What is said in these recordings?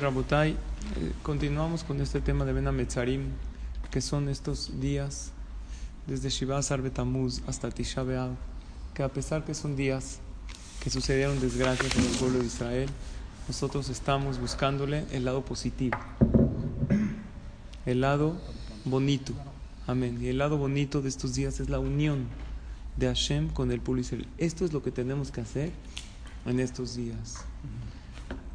Rabotai, eh, continuamos con este tema de Ben que son estos días desde Shiva Betamuz hasta Tisha B'Av, que a pesar que son días que sucedieron desgracias en el pueblo de Israel, nosotros estamos buscándole el lado positivo, el lado bonito. Amén. Y el lado bonito de estos días es la unión de Hashem con el pueblo Israel. Esto es lo que tenemos que hacer en estos días.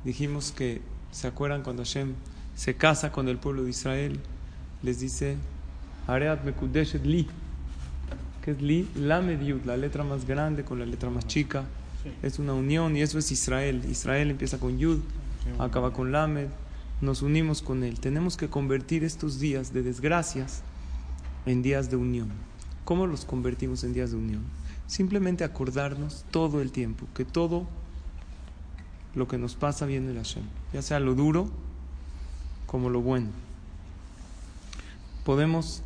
Dijimos que, ¿se acuerdan cuando Hashem se casa con el pueblo de Israel? Les dice, Areat Mekudeshet Li, que es Li, la Yud, la letra más grande con la letra más chica. Es una unión y eso es Israel. Israel empieza con Yud, acaba con Lamed. Nos unimos con él. Tenemos que convertir estos días de desgracias en días de unión. ¿Cómo los convertimos en días de unión? Simplemente acordarnos todo el tiempo que todo lo que nos pasa viene de Hashem, ya sea lo duro como lo bueno. Podemos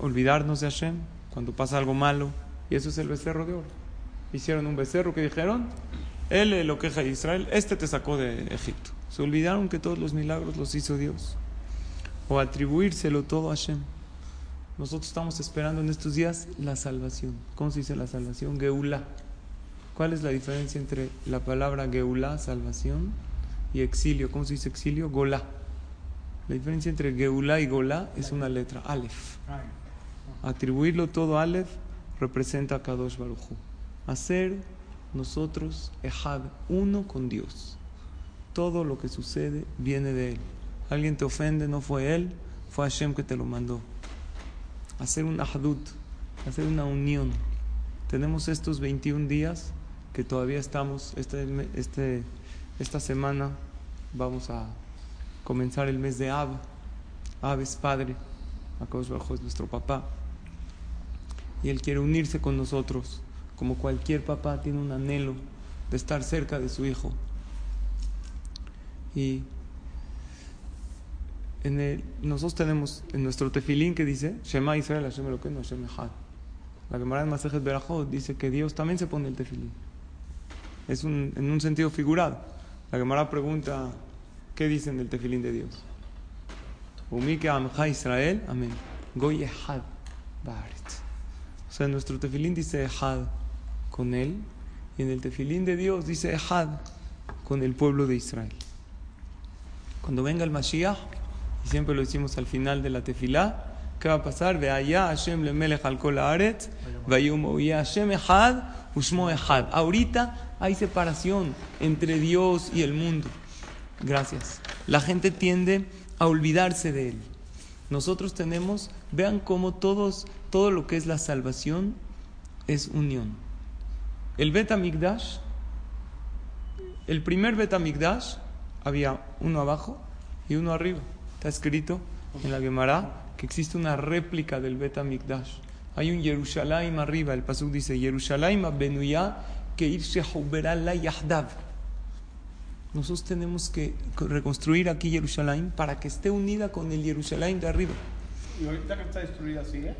olvidarnos de Hashem cuando pasa algo malo, y eso es el becerro de oro. Hicieron un becerro que dijeron, él lo queja de Israel, este te sacó de Egipto. Se olvidaron que todos los milagros los hizo Dios. O atribuírselo todo a Hashem. Nosotros estamos esperando en estos días la salvación. ¿Cómo se dice la salvación? Geulá. ¿Cuál es la diferencia entre la palabra Geulá, salvación, y exilio? ¿Cómo se dice exilio? Golá. La diferencia entre Geulá y Golá es una letra, Aleph. Atribuirlo todo a Aleph representa a Kadosh Baruchu. Hacer nosotros Ejad, uno con Dios. Todo lo que sucede viene de Él. Alguien te ofende, no fue Él, fue Hashem que te lo mandó. Hacer un Ahadut, hacer una unión. Tenemos estos 21 días que todavía estamos, este, este, esta semana vamos a comenzar el mes de Ab. Ab es padre, Akadosh Bajo es nuestro papá. Y él quiere unirse con nosotros, como cualquier papá tiene un anhelo de estar cerca de su hijo. Y en el, nosotros tenemos en nuestro tefilín que dice Shema Israel Hashem Elokeinu Hashem. La Gemara en Masejet Berajot dice que Dios también se pone el tefilín es un, en un sentido figurado. La Gemara pregunta, ¿qué dicen del tefilín de Dios? Umike Amcha Israel, amén. Goy Ehad O sea, en nuestro tefilín dice Ehad con él, y en el tefilín de Dios dice Ehad con el pueblo de Israel. Cuando venga el Mashiach, y siempre lo decimos al final de la tefilá, ¿qué va a pasar? Ve allá Hashem le melech al kol haaretz, Hashem Ehad, ushmo Ehad. Ahorita hay separación entre Dios y el mundo. Gracias. La gente tiende a olvidarse de Él. Nosotros tenemos, vean cómo todos, todo lo que es la salvación es unión. El Bet el primer Bet había uno abajo y uno arriba. Está escrito en la Gemara que existe una réplica del Bet Hay un Jerusalén arriba. El Pasuk dice: Jerusalén Benuya que irse a la Yahdav. Nosotros tenemos que reconstruir aquí Jerusalén para que esté unida con el Jerusalén de arriba. ¿Y ahorita que está destruida sigue?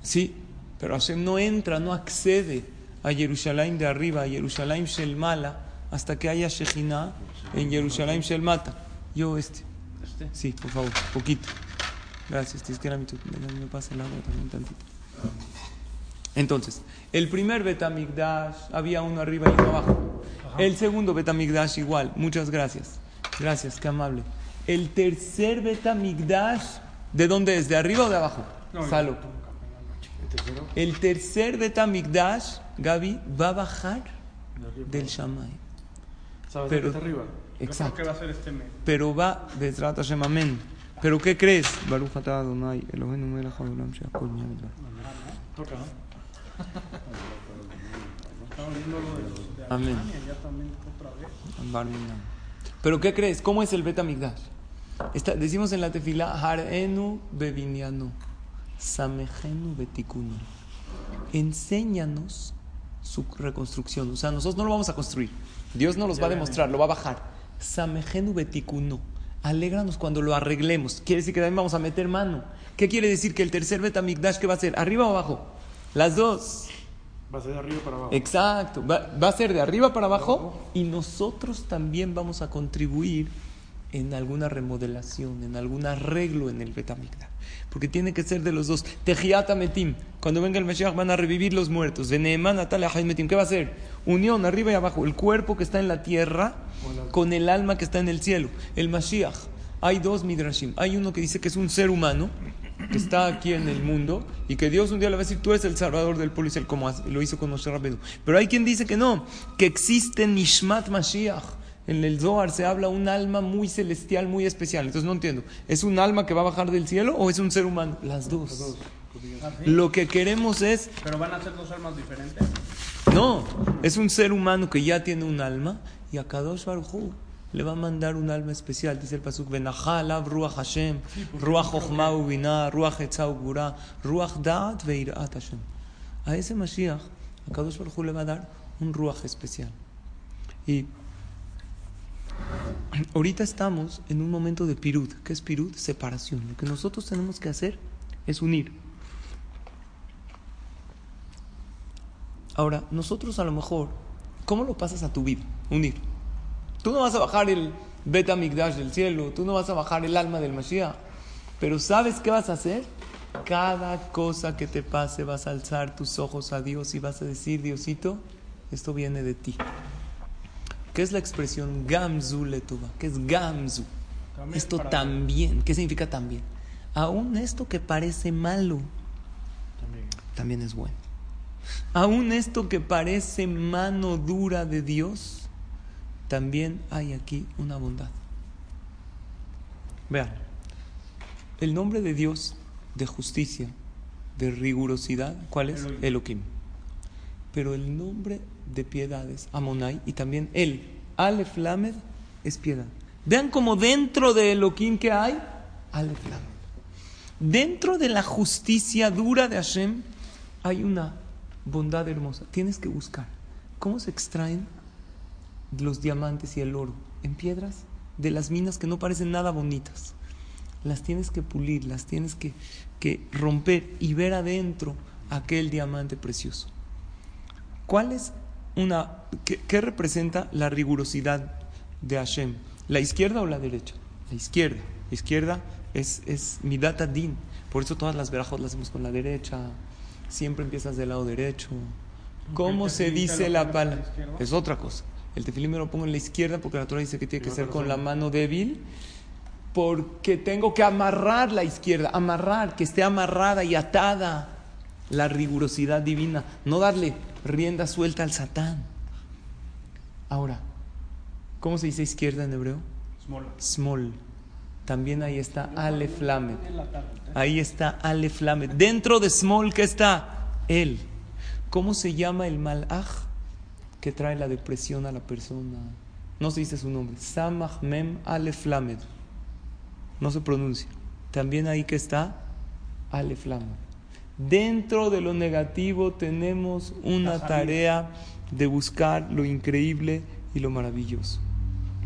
Sí, pero Hashem no entra, no accede a Jerusalén de arriba, a Jerusalén Shelmala, hasta que haya Shejina en Jerusalén Shelmata. Yo este. ¿Este? Sí, por favor, poquito. Gracias, que me pasa el agua también tantito. Entonces, el primer Betamigdash había uno arriba y uno abajo. El segundo Betamigdash igual. Muchas gracias. Gracias, qué amable. El tercer Betamigdash, ¿de dónde es? ¿De arriba o de abajo? Salo. El tercer Betamigdash, Gaby, va a bajar del Shamay. ¿Sabes Pero, arriba? Exacto. ¿Qué va a ser este mes? Pero va de Trata Shemamen. ¿Pero qué crees? Baruch atah Adonai, Eloheinu melech haolam she'akol Toca, ¿no? Amén. Pero ¿qué crees? ¿Cómo es el Betamigdash? decimos en la tefila, Harenu bevinianu, samejenu betikunu. Enséñanos su reconstrucción. O sea, nosotros no lo vamos a construir. Dios no los va a demostrar, lo va a bajar. Samejenu betikunu. Alégranos cuando lo arreglemos. Quiere decir que también vamos a meter mano. ¿Qué quiere decir que el tercer Betamigdash que va a ser? ¿Arriba o abajo? Las dos. Va a ser de arriba para abajo. Exacto, va, va a ser de arriba para abajo y nosotros también vamos a contribuir en alguna remodelación, en algún arreglo en el Betamigdash. Porque tiene que ser de los dos. Tejiata Metim. Cuando venga el Mashiach van a revivir los muertos. Natalia Metim. ¿Qué va a ser? Unión arriba y abajo. El cuerpo que está en la tierra con el alma que está en el cielo. El Mashiach. Hay dos Midrashim. Hay uno que dice que es un ser humano que está aquí en el mundo y que Dios un día le va a decir, tú eres el salvador del pueblo Israel, como lo hizo con Moshe Rabbeinu. Pero hay quien dice que no, que existe Nishmat Mashiach. En el Zohar se habla un alma muy celestial, muy especial. Entonces no entiendo, ¿es un alma que va a bajar del cielo o es un ser humano? Las dos. Ah, ¿sí? Lo que queremos es, Pero van a ser dos almas diferentes. no, es un ser humano que ya tiene un alma y a Kadosh Baruj le va a mandar un alma especial. Dice el pasuk, Benachá alav ruach Hashem, ruach chokhmah ubinah, ruach etzah ugvura, ruach da'at veirat Hashem. A ese Mashiach, a Kadosh Baruj Hu le va a dar un ruach especial. Y ahorita estamos en un momento de pirut. ¿Qué es pirut? Separación. Lo que nosotros tenemos que hacer es unir. Ahora, nosotros a lo mejor, ¿cómo lo pasas a tu vida? Unir. Tú no vas a bajar el Beta Migdash del cielo, tú no vas a bajar el alma del Mashiach, pero ¿sabes qué vas a hacer? Cada cosa que te pase vas a alzar tus ojos a Dios y vas a decir, Diosito, esto viene de ti. ¿Qué es la expresión Gamzu Letuba? ¿Qué es Gamzu? También Esto también. ¿Qué significa también? Aún esto que parece malo, También. también es bueno. Aún esto que parece mano dura de Dios, también hay aquí una bondad. Vean, el nombre de Dios de justicia, de rigurosidad, ¿cuál es? Elohim. Elohim. Pero el nombre de piedad es Amonai y también él, Aleph Lamed, es piedad. Vean como dentro de Elohim que hay, Aleph Lamed. Dentro de la justicia dura de Hashem hay una bondad hermosa. Tienes que buscar. ¿Cómo se extraen los diamantes y el oro? En piedras de las minas que no parecen nada bonitas. Las tienes que pulir, las tienes que, que romper y ver adentro aquel diamante precioso. ¿Cuál es una... ¿Qué, qué representa la rigurosidad de Hashem? ¿La izquierda o la derecha? La izquierda. La izquierda es, es midat din. Por eso todas las verajos las hacemos con la derecha. Siempre empiezas del lado derecho. ¿Cómo se dice la palabra? Es otra cosa. El tefilín me lo pongo en la izquierda porque la Torah dice que tiene que ser con la mano débil. Porque tengo que amarrar la izquierda, amarrar, que esté amarrada y atada la rigurosidad divina, no darle rienda suelta al Satán. Ahora, ¿cómo se dice izquierda en hebreo? Small. Small. También ahí está Aleph Lamed. Tarde. Ahí está Aleph Lamed. Dentro de Small, ¿qué está? Él. ¿Cómo se llama el malaj que trae la depresión a la persona. No se dice su nombre. Samach Mem Alef Lamed. No se pronuncia. También ahí que está Alef Lamed. Dentro de lo negativo tenemos una tarea de buscar lo increíble y lo maravilloso.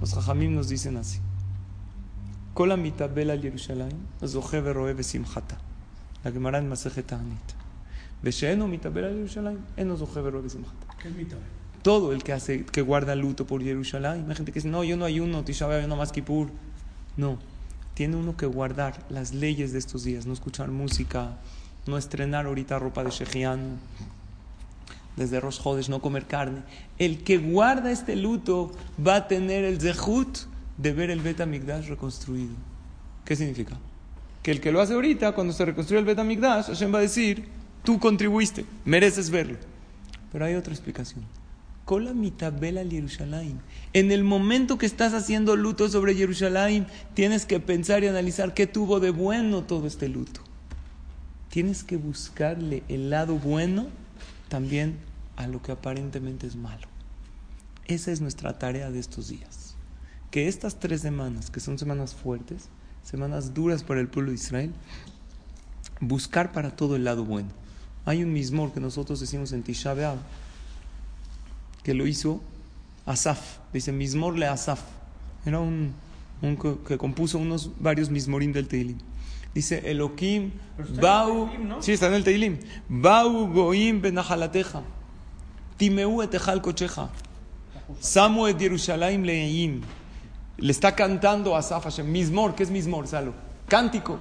Los hajamim nos dicen así. La Gemara en Masejet Anit. ¿Qué mitabel? Todo el que hace, que guarda luto por Jerusalén, hay gente que dice, no, yo no ayuno, Tisha yo no más Kippur. No, tiene uno que guardar las leyes de estos días, no escuchar música, no estrenar ahorita ropa de shejiano, desde Rosh Hodesh, no comer carne. El que guarda este luto va a tener el zehut de ver el Bet Amigdash reconstruido. ¿Qué significa? Que el que lo hace ahorita, cuando se reconstruye el Bet Amigdash, Hashem va a decir, tú contribuiste, mereces verlo. Pero hay otra explicación. En el momento que estás haciendo luto sobre Jerusalén, tienes que pensar y analizar qué tuvo de bueno todo este luto. Tienes que buscarle el lado bueno también a lo que aparentemente es malo. Esa es nuestra tarea de estos días. Que estas tres semanas, que son semanas fuertes, semanas duras para el pueblo de Israel, buscar para todo el lado bueno. Hay un mismor que nosotros decimos en Tisha B'Av, que lo hizo Asaf. Dice Mismor le Asaf. Era un, un que, que compuso unos varios Mismorim del Teilim. Dice Elohim, el Bau, ¿no? sí está en el Teilim, Bau Goim benahalateja. Timeu etejal cocheja. Samu et Yerushalayim leim. Le está cantando a Asaf Hashem. Mismor, ¿qué es Mismor, Salo? Cántico.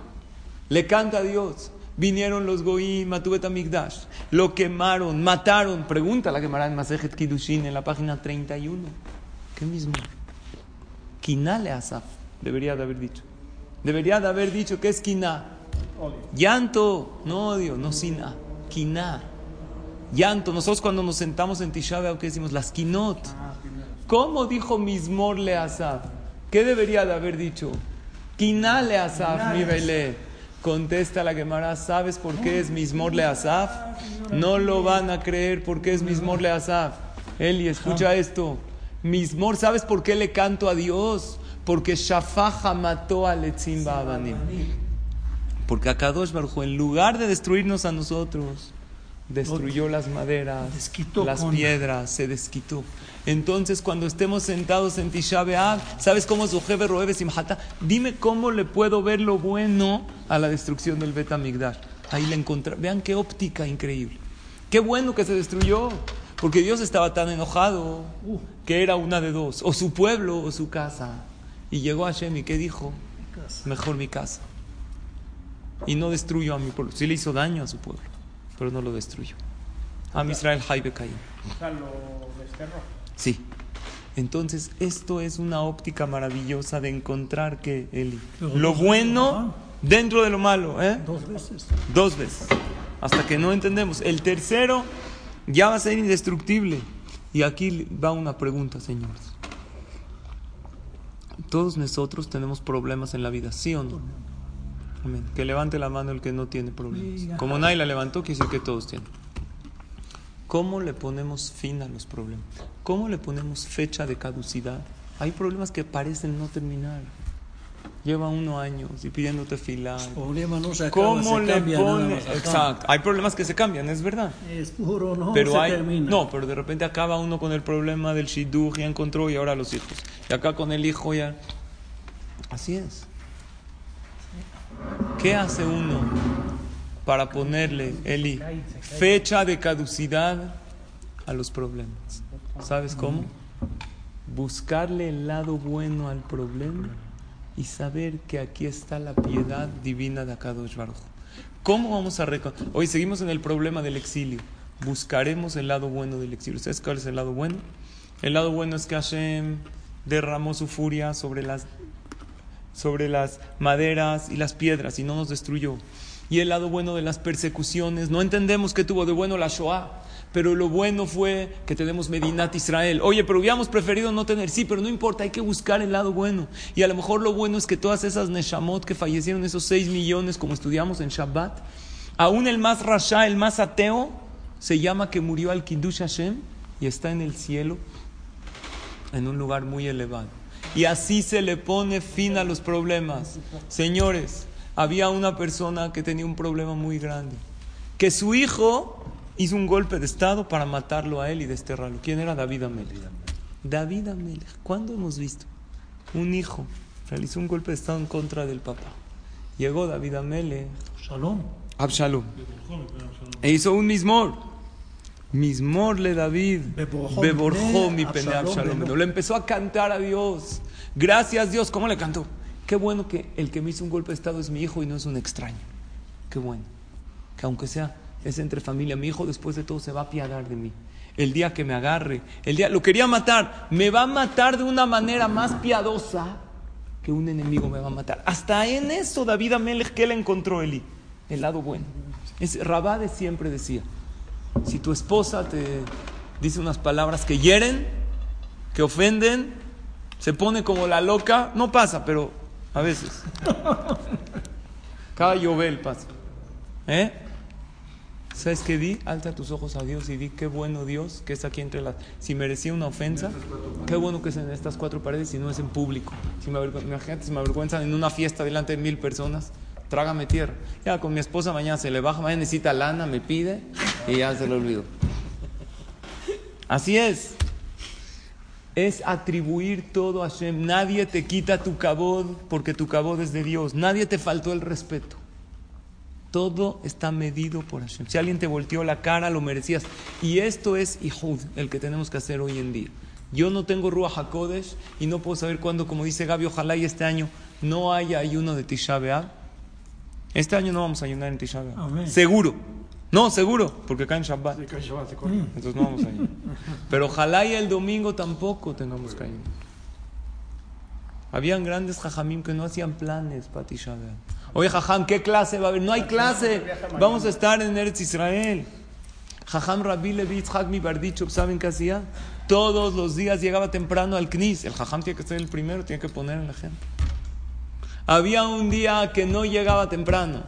Le canta a Dios. Vinieron los goyim, Matubet Amigdash. Lo quemaron, mataron. Pregunta la quemará en Masejet Kiddushin en la página 31. ¿Qué mismo? Kinale Asaf. Debería de haber dicho. Debería de haber dicho que es Kiná. Llanto, no odio, no sina. Kiná. Llanto. Nosotros cuando nos sentamos en Tisha ¿qué decimos? Las kinot. ¿Cómo dijo Mismor le Asaf? ¿Qué debería de haber dicho? Kiná le Asaf, mi belé. Contesta la Gemara, ¿sabes por qué es Mismor le Asaf? No lo van a creer porque es Mismor le Asaf. Eli, escucha esto. Mismor, ¿sabes por qué le canto a Dios? Porque Shafaja mató a Letzimba Abanim. Porque Akadosh Baruj en lugar de destruirnos a nosotros, destruyó las maderas, Desquitó las con- piedras, se desquitó. Entonces, cuando estemos sentados en Tisha B'Av, ¿sabes cómo es Ojebe Roebe Simhata? Dime cómo le puedo ver lo bueno a la destrucción del Bet Amigdash. Ahí le encontré. Vean qué óptica increíble. Qué bueno que se destruyó. Porque Dios estaba tan enojado Uh, que era una de dos, o su pueblo o su casa. Y llegó Hashem y ¿qué dijo? Mejor mi casa. Y no destruyó a mi pueblo. Sí le hizo daño a su pueblo, pero no lo destruyó. A Israel Jaibe Caín. O sea, lo desterró. Sí. Entonces, esto es una óptica maravillosa de encontrar que Eli, Pero lo bueno dentro de lo malo, ¿eh? Dos veces. Dos veces. Hasta que no entendemos. El tercero ya va a ser indestructible. Y aquí va una pregunta, señores. Todos nosotros tenemos problemas en la vida, ¿sí o no? Amén. Que levante la mano el que no tiene problemas. Como nadie la levantó, quiere decir que todos tienen. ¿Cómo le ponemos fin a los problemas? ¿Cómo le ponemos fecha de caducidad? Hay problemas que parecen no terminar. Lleva uno años y pidiéndote filar. El problema no se acaba, ¿Cómo se le cambia nada pone? Ajá. Exacto. Hay problemas que se cambian, es verdad. Es puro, no pero se hay. termina. No, pero de repente acaba uno con el problema del shidduch, ya encontró y ahora los hijos. Y acá con el hijo ya. Así es. ¿Qué hace uno para ponerle, Eli, fecha de caducidad a los problemas? ¿Sabes cómo? Buscarle el lado bueno al problema y saber que aquí está la piedad divina de Akadosh Baruj. ¿Cómo vamos a reconocer? Hoy seguimos en el problema del exilio. Buscaremos el lado bueno del exilio. ¿Sabes cuál es el lado bueno? El lado bueno es que Hashem derramó su furia sobre las, sobre las maderas y las piedras y no nos destruyó. Y el lado bueno de las persecuciones, no entendemos qué tuvo de bueno la Shoah, pero lo bueno fue que tenemos Medinat Israel. Oye, pero hubiéramos preferido no tener, sí, pero no importa, hay que buscar el lado bueno. Y a lo mejor lo bueno es que todas esas Neshamot que fallecieron, esos 6 millones, como estudiamos en Shabbat, aún el más rasha, el más ateo, se llama que murió al Kiddush Hashem y está en el cielo, en un lugar muy elevado. Y así se le pone fin a los problemas. Señores, había una persona que tenía un problema muy grande, que su hijo hizo un golpe de estado para matarlo a él y desterrarlo. ¿Quién era David Amelech? David Amelech. ¿Cuándo hemos visto? Un hijo realizó un golpe de estado en contra del papá. Llegó David Amelech, Shalom. Absalom, e hizo un mismor. Mismor le David, Beborjó mi bebo. Le empezó a cantar a Dios. Gracias Dios. ¿Cómo le cantó? Qué bueno que el que me hizo un golpe de estado es mi hijo y no es un extraño. Qué bueno. Que aunque sea, es entre familia. Mi hijo después de todo se va a apiadar de mí. El día que me agarre, el día, lo quería matar, me va a matar de una manera más piadosa que un enemigo me va a matar. Hasta en eso David Amelech, ¿qué le encontró Eli? El lado bueno. Es, Rabade siempre decía, si tu esposa te dice unas palabras que hieren, que ofenden, se pone como la loca, no pasa, pero a veces. Cada llovel pasa. ¿Eh? ¿Sabes qué di? Alza tus ojos a Dios y di qué bueno Dios que es aquí entre las. Si merecía una ofensa, qué bueno que es en estas cuatro paredes y no es en público. Si me avergü- Imagínate si me avergüenzan en una fiesta delante de mil personas, trágame tierra. Ya con mi esposa mañana se le baja, mañana necesita lana, me pide y ya se lo olvido. Así es. Es atribuir todo a Hashem. Nadie te quita tu cabod porque tu cabod es de Dios. Nadie te faltó el respeto. Todo está medido por Hashem. Si alguien te volteó la cara, lo merecías. Y esto es Ihud, el que tenemos que hacer hoy en día. Yo no tengo Ruach HaKodesh y no puedo saber cuándo, como dice Gaby, ojalá y este año no haya ayuno de Tisha B'Av. Este año no vamos a ayunar en Tisha B'Av. Seguro. No, seguro, porque cae en Shabbat. Sí, que Shabbat se corta. Entonces no vamos a ayunar. Pero ojalá y el domingo tampoco tengamos que ayunar. Habían grandes jajamim que no hacían planes para Tisha B'Av. Oye, jajam, ¿qué clase va a haber? No hay clase. Vamos a estar en Eretz Israel. Jajam Rabbi Levi Yitzhak mi Bardichov, ¿saben qué hacía? Todos los días llegaba temprano al Knis. El jajam tiene que ser el primero, tiene que poner en la gente. Había un día que no llegaba temprano.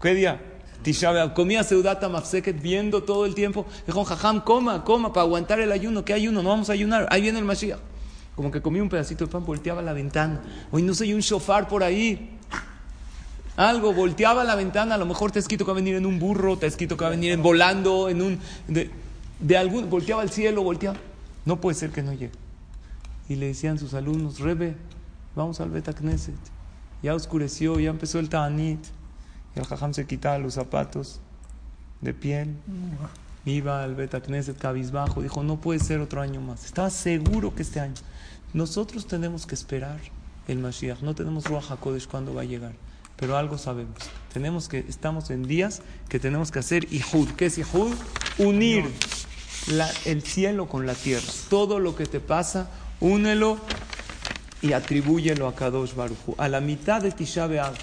¿Qué día? Tisha. Comía seudata mafseket viendo todo el tiempo. Dijo, jajam, coma, coma, para aguantar el ayuno. ¿Qué ayuno? No vamos a ayunar. Ahí viene el Mashiach. Como que comía un pedacito de pan, volteaba la ventana. Hoy no soy un shofar por ahí. Algo, volteaba la ventana, a lo mejor te escrito que va a venir en un burro, te escrito que va a venir en volando, en un... De, de algún, volteaba al cielo, volteaba. No puede ser que no llegue. Y le decían sus alumnos, Rebe, vamos al Beta Knesset. Ya oscureció, ya empezó el Ta'anit. Y el jajam se quitaba los zapatos de piel. Iba al Beta Knesset cabizbajo. Dijo, no puede ser otro año más. Estaba seguro que este año. Nosotros tenemos que esperar el Mashiach. No tenemos Ruach HaKodesh cuándo va a llegar. Pero algo sabemos. Tenemos que, estamos en días que tenemos que hacer Ihud. ¿Qué es Ihud? Unir la- el cielo con la tierra. Todo lo que te pasa, únelo y atribúyelo a Kadosh Baruj Hu. A la mitad de Tisha B'Av,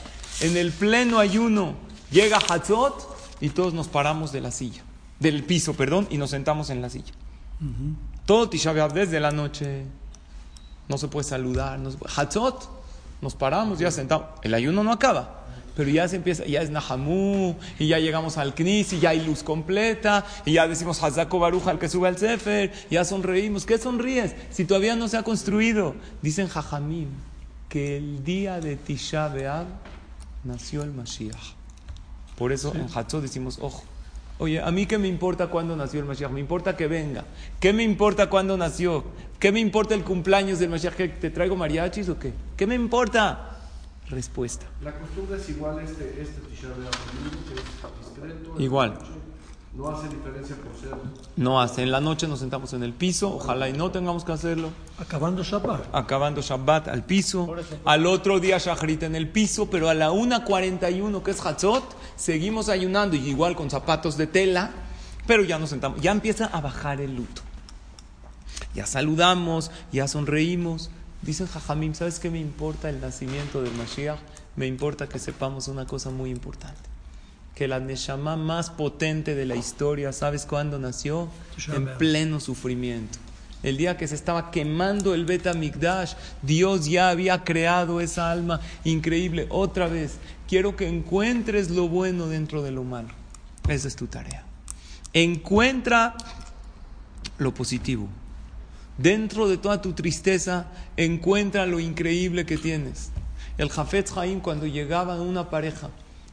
en el pleno ayuno, llega Hatzot y todos nos paramos de la silla, del piso, perdón, y nos sentamos en la silla. Todo Tisha B'Av desde la noche, no se puede saludar. No se puede- Hatzot, nos paramos, ya sentamos. El ayuno no acaba. Pero ya se empieza, ya es Nahamú, y ya llegamos al Knis, y ya hay luz completa, y ya decimos Hazako Baruch al que sube al Sefer, ya sonreímos. ¿Qué sonríes? Si todavía no se ha construido. Dicen Jajamim que el día de Tisha B'Av nació el Mashiach. Por eso en Hatzot decimos, ojo, oye, a mí qué me importa cuándo nació el Mashiach, me importa que venga. ¿Qué me importa cuándo nació? ¿Qué me importa el cumpleaños del Mashiach? ¿Que ¿Te traigo mariachis o qué? ¿Qué me importa? Respuesta. La costumbre es igual este, este que es discreto. Igual. No hace diferencia por ser. No hace, en la noche nos sentamos en el piso, ojalá y no tengamos que hacerlo. Acabando Shabbat. Acabando Shabbat al piso, al otro día Shachrit en el piso, pero a la 1.41 que es Hatzot, seguimos ayunando, y igual con zapatos de tela, pero ya nos sentamos, ya empieza a bajar el luto. Ya saludamos, ya sonreímos. Dicen Jajamim, ¿sabes qué me importa el nacimiento del Mashiach? Me importa que sepamos una cosa muy importante. Que la Neshama más potente de la historia, ¿sabes cuándo nació? En pleno sufrimiento. El día que se estaba quemando el Bet Mikdash, Dios ya había creado esa alma increíble. Otra vez, quiero que encuentres lo bueno dentro de lo malo. Esa es tu tarea. Encuentra lo positivo. Dentro de toda tu tristeza, encuentra lo increíble que tienes. El Jafetz Haim, cuando llegaba una pareja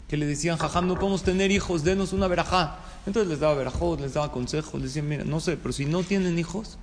que le decían, Jajam, no podemos tener hijos, denos una verajá. Entonces les daba verajot, les daba consejos, les decían, mira, no sé, pero si no tienen hijos,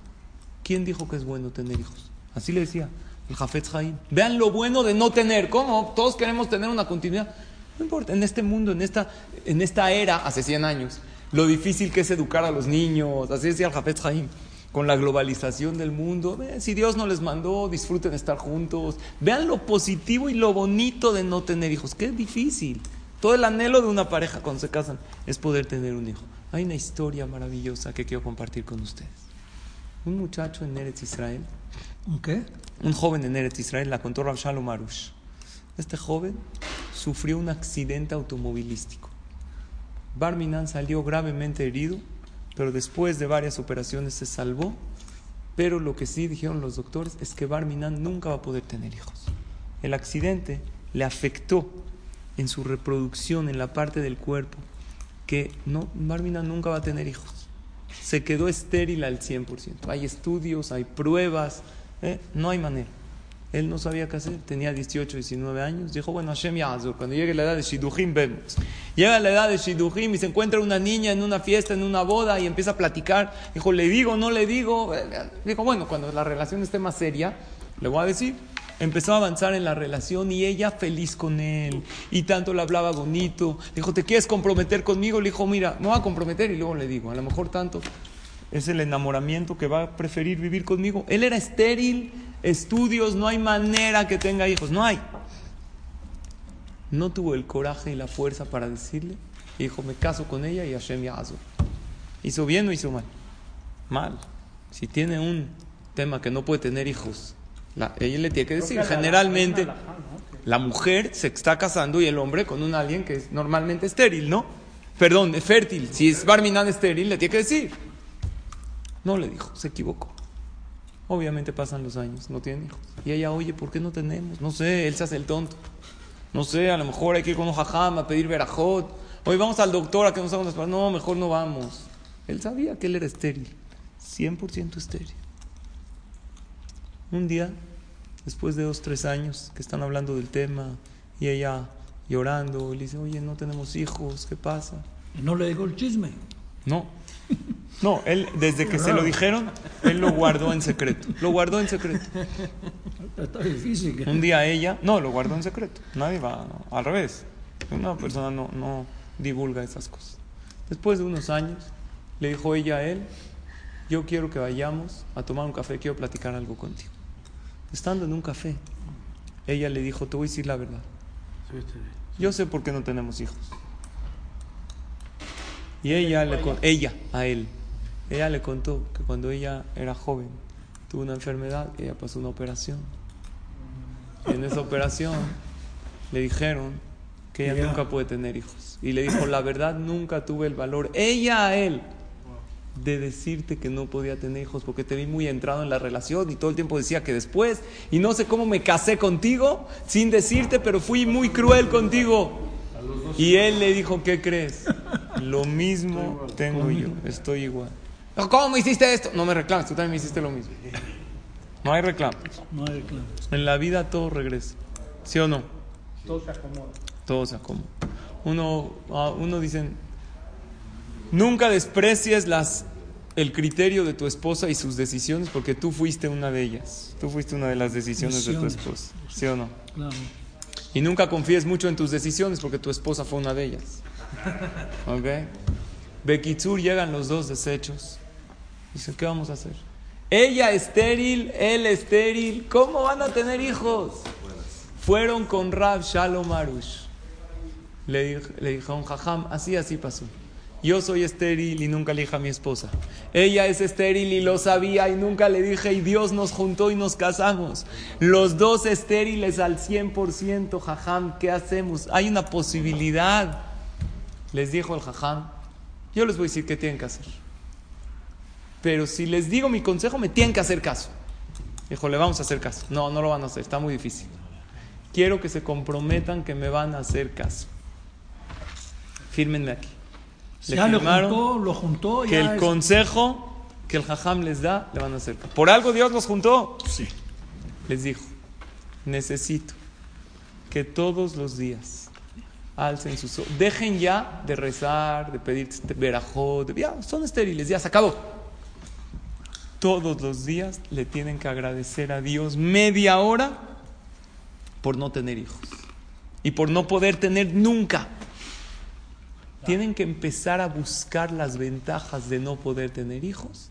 ¿quién dijo que es bueno tener hijos? Así le decía el Jafetz Haim. Vean lo bueno de no tener. ¿Cómo? Todos queremos tener una continuidad. No importa, en este mundo, en esta, en esta era, hace 100 años, lo difícil que es educar a los niños, así decía el Jafetz Haim, con la globalización del mundo, si Dios no les mandó, disfruten estar juntos, vean lo positivo y lo bonito de no tener hijos, qué difícil. Todo el anhelo de una pareja cuando se casan es poder tener un hijo. Hay una historia maravillosa que quiero compartir con ustedes. Un muchacho en Eretz Israel, ¿Un qué? un joven en Eretz Israel, la contó Rav Shalom Arush. Este joven sufrió un accidente automovilístico. Barminan salió gravemente herido, pero después de varias operaciones se salvó. Pero lo que sí dijeron los doctores es que Barminan nunca va a poder tener hijos. El accidente le afectó en su reproducción, en la parte del cuerpo, que no, Barminan nunca va a tener hijos. Se quedó estéril al 100%. Hay estudios, hay pruebas, ¿eh? no hay manera. Él no sabía qué hacer, tenía 18, 19 años. Dijo, bueno, Hashem Yazor, cuando llegue la edad de Shidujim vemos. Llega la edad de Shidujim y se encuentra una niña en una fiesta, en una boda y empieza a platicar. Dijo, ¿le digo, no le digo? Dijo, bueno, cuando la relación esté más seria, le voy a decir. Empezó a avanzar en la relación y ella feliz con él. Y tanto le hablaba bonito. Dijo, ¿te quieres comprometer conmigo? Le dijo, mira, me voy a comprometer y luego le digo, a lo mejor tanto es el enamoramiento que va a preferir vivir conmigo. Él era estéril, estudios, no hay manera que tenga hijos, no hay. No tuvo el coraje y la fuerza para decirle, y dijo, me caso con ella y Hashem Yazu. ¿Hizo bien o hizo mal? Mal. Si tiene un tema que no puede tener hijos, la- ella le tiene que decir, generalmente la mujer se está casando y el hombre con un alguien que es normalmente estéril, ¿no? Perdón, es fértil. Si es Barminan estéril, le tiene que decir. No le dijo, se equivocó. Obviamente pasan los años, no tienen hijos. Y ella, oye, ¿por qué no tenemos? No sé, él se hace el tonto. No sé, a lo mejor hay que ir con un jajam a pedir verajot. Hoy vamos al doctor a que nos hagamos las. No, mejor no vamos. Él sabía que él era estéril. 100% estéril. Un día, después de dos, tres años que están hablando del tema, y ella llorando, le dice, oye, no tenemos hijos, ¿qué pasa? No le digo el chisme. No. No, él, desde que se lo dijeron, él lo guardó en secreto. Lo guardó en secreto. Está difícil. que- Un día ella, no, lo guardó en secreto. Nadie va, no, al revés. Una persona no, no divulga esas cosas. Después de unos años, le dijo ella a él, yo quiero que vayamos a tomar un café, quiero platicar algo contigo. Estando en un café, ella le dijo, te voy a decir la verdad. Yo sé por qué no tenemos hijos. Y ella, le con- ella a él, ella le contó que cuando ella era joven tuvo una enfermedad, ella pasó una operación. Y en esa operación le dijeron que ella nunca puede tener hijos. Y le dijo, la verdad nunca tuve el valor, ella a él, de decirte que no podía tener hijos porque te vi muy entrado en la relación y todo el tiempo decía que después, y no sé cómo me casé contigo sin decirte, pero fui muy cruel contigo. Y él le dijo, ¿qué crees? Lo mismo tengo yo, estoy igual. ¿Cómo me hiciste esto? No me reclames, tú también me hiciste lo mismo. No hay reclamos. No hay reclamo. En la vida todo regresa. ¿Sí o no? Todo se acomoda. Todo se acomoda. Uno, ah, uno dicen, nunca desprecies las, el criterio de tu esposa y sus decisiones porque tú fuiste una de ellas. Tú fuiste una de las decisiones de tu esposa. ¿Sí o no? Claro. Y nunca confíes mucho en tus decisiones porque tu esposa fue una de ellas. ¿Ok? Bekitsur llegan los dos desechos. Dice, ¿qué vamos a hacer? Ella estéril, él estéril. ¿Cómo van a tener hijos? Fueron con Rab Shalom Arush. Le, dij- le dijeron, jajam, así, así pasó. Yo soy estéril y nunca le dije a mi esposa. Ella es estéril y lo sabía y nunca le dije y Dios nos juntó y nos casamos. Los dos estériles al 100%, jajam, ¿qué hacemos? Hay una posibilidad. Les dijo el jajam, yo les voy a decir qué tienen que hacer. Pero si les digo mi consejo, me tienen que hacer caso. Dijo, le vamos a hacer caso. No, no lo van a hacer, está muy difícil. Quiero que se comprometan que me van a hacer caso. Fírmenme aquí. Le Ya lo juntó, lo juntó. que el es- consejo que el jajam les da, le van a hacer caso. Por algo Dios los juntó. Sí. Les dijo, necesito que todos los días alcen sus ojos. Dejen ya de rezar, de pedir verajó, de, ya, son estériles, ya se acabó. Todos los días le tienen que agradecer a Dios media hora por no tener hijos y por no poder tener nunca. Tienen que empezar a buscar las ventajas de no poder tener hijos,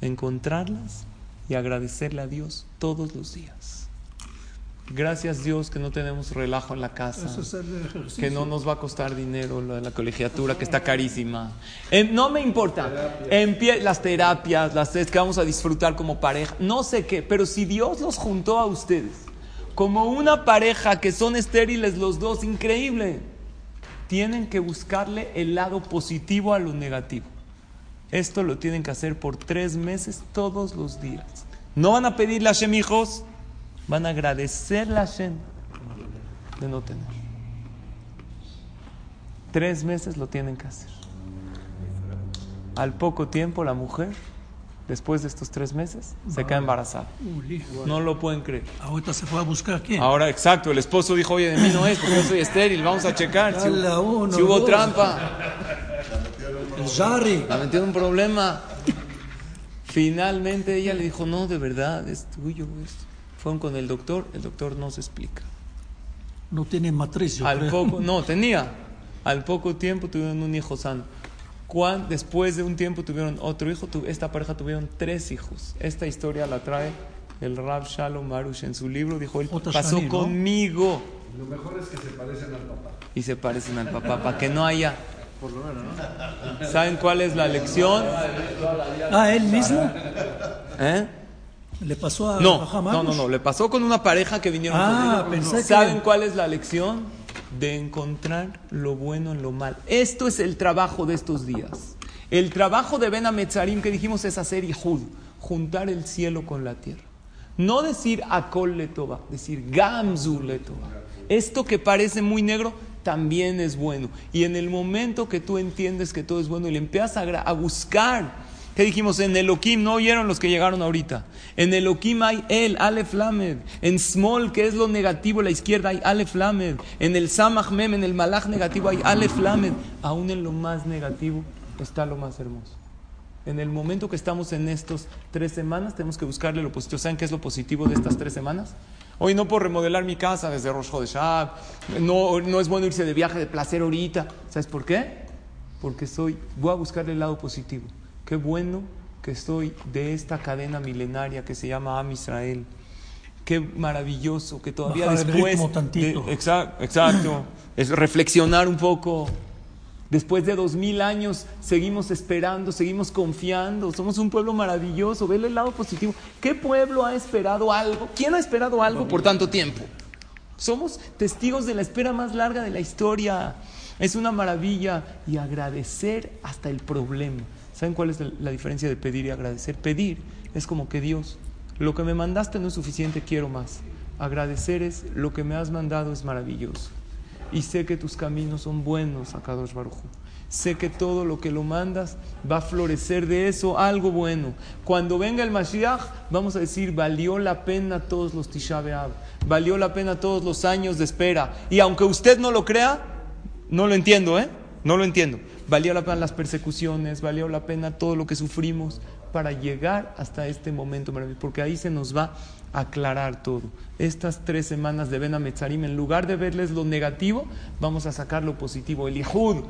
encontrarlas y agradecerle a Dios todos los días. Gracias Dios que no tenemos relajo en la casa que no nos va a costar dinero lo de la colegiatura, que está carísima. No me importa. Empie- las terapias, las que vamos a disfrutar como pareja, no sé qué, pero si Dios los juntó a ustedes como una pareja que son estériles los dos, increíble. Tienen que buscarle el lado positivo a lo negativo. Esto lo tienen que hacer por tres meses todos los días. No van a pedirle a hijos, van a agradecerle a Hashem de no tener. Tres meses lo tienen que hacer. Al poco tiempo la mujer, después de estos tres meses, se queda embarazada. No lo pueden creer. Ahorita se fue a buscar quién. Ahora, exacto, el esposo dijo, oye, de mí no es, porque yo soy estéril, vamos a checar si, uno, si hubo dos. trampa. La metió en un problema. Finalmente ella le dijo, no, de verdad, es tuyo esto. Fueron con el doctor, el doctor no se explica. No tiene matriz, yo Al creo. poco, no, tenía. Al poco tiempo tuvieron un hijo sano. Después de un tiempo tuvieron otro hijo. tu- esta pareja tuvieron tres hijos. Esta historia la trae el Rab Shalom Marush en su libro. Dijo él, pasó Shani, ¿no? conmigo. Lo mejor es que se parecen al papá. Y se parecen al papá, para que no haya. ¿Saben cuál es la lección? Ah, él mismo ¿Eh? Le pasó a No, no, no, no. Le pasó con una pareja que vinieron Ah, con pensé que- ¿Saben cuál es la lección? De encontrar lo bueno en lo mal. Esto es el trabajo de estos días. El trabajo de Ben Ametzarim que dijimos es hacer Ihud, juntar el cielo con la tierra. No decir Akol Letova, decir Gamzu Letova. Esto que parece muy negro también es bueno. Y en el momento que tú entiendes que todo es bueno y le empiezas a, a buscar, ¿qué dijimos? En Elohim, no oyeron los que llegaron ahorita. En Elohim hay El, Aleph Lamed. En Small, que es lo negativo, la izquierda hay Aleph Lamed. En el Samach Mem, en el Malach negativo hay Aleph Lamed. Aún en lo más negativo está lo más hermoso. En el momento que estamos en estas tres semanas, tenemos que buscarle lo positivo. ¿Saben qué es lo positivo de estas tres semanas? Hoy no puedo remodelar mi casa desde Rosh Hodeshab. No, no es bueno irse de viaje de placer ahorita. ¿Sabes por qué? Porque soy, voy a buscarle el lado positivo. Qué bueno que estoy de esta cadena milenaria que se llama Am Israel. Qué maravilloso que todavía Bajar el después. ritmo tantito. de- exacto. Es reflexionar un poco. Después de dos mil años seguimos esperando, seguimos confiando. Somos un pueblo maravilloso. Vele el lado positivo. ¿Qué pueblo ha esperado algo? ¿Quién ha esperado algo por tanto tiempo? Somos testigos de la espera más larga de la historia. Es una maravilla y agradecer hasta el problema. ¿Saben cuál es la- diferencia de pedir y agradecer? Pedir es como que Dios, lo que me mandaste no es suficiente, quiero más. Agradecer es lo que me has mandado es maravilloso. Y sé que tus caminos son buenos, Akadosh Baruj. Hu. Sé que todo lo que lo mandas va a florecer de eso algo bueno. Cuando venga el Mashiach, vamos a decir, valió la pena todos los Tisha B'Av, valió la pena todos los años de espera. Y aunque usted no lo crea, no lo entiendo, ¿eh? No lo entiendo. Valió la pena las persecuciones, valió la pena todo lo que sufrimos para llegar hasta este momento maravilloso, porque ahí se nos va a aclarar todo. Estas tres semanas de Ben Ametzarim, en lugar de verles lo negativo, vamos a sacar lo positivo. El echad.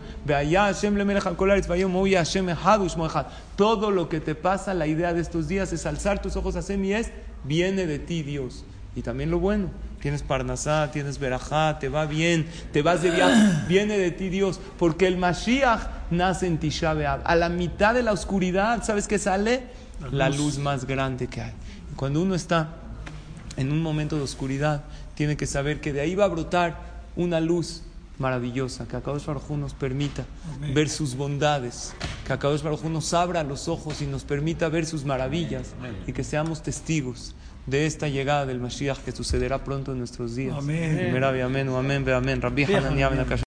Todo lo que te pasa, la idea de estos días es alzar tus ojos a Hashem es, viene de ti Dios. Y también lo bueno, tienes Parnasá, tienes Berajá, te va bien, te vas de viaje, viene de ti Dios, porque el Mashiach nace en Tisha B'Av. A la mitad de la oscuridad, ¿sabes qué sale? La luz más grande que hay. Cuando uno está en un momento de oscuridad, tiene que saber que de ahí va a brotar una luz maravillosa, que Akadosh Baruj Hu nos permita ver sus bondades, que Akadosh Baruj Hu nos abra los ojos y nos permita ver sus maravillas y que seamos testigos de esta llegada del Mashiach que sucederá pronto en nuestros días. Amén. Rabbi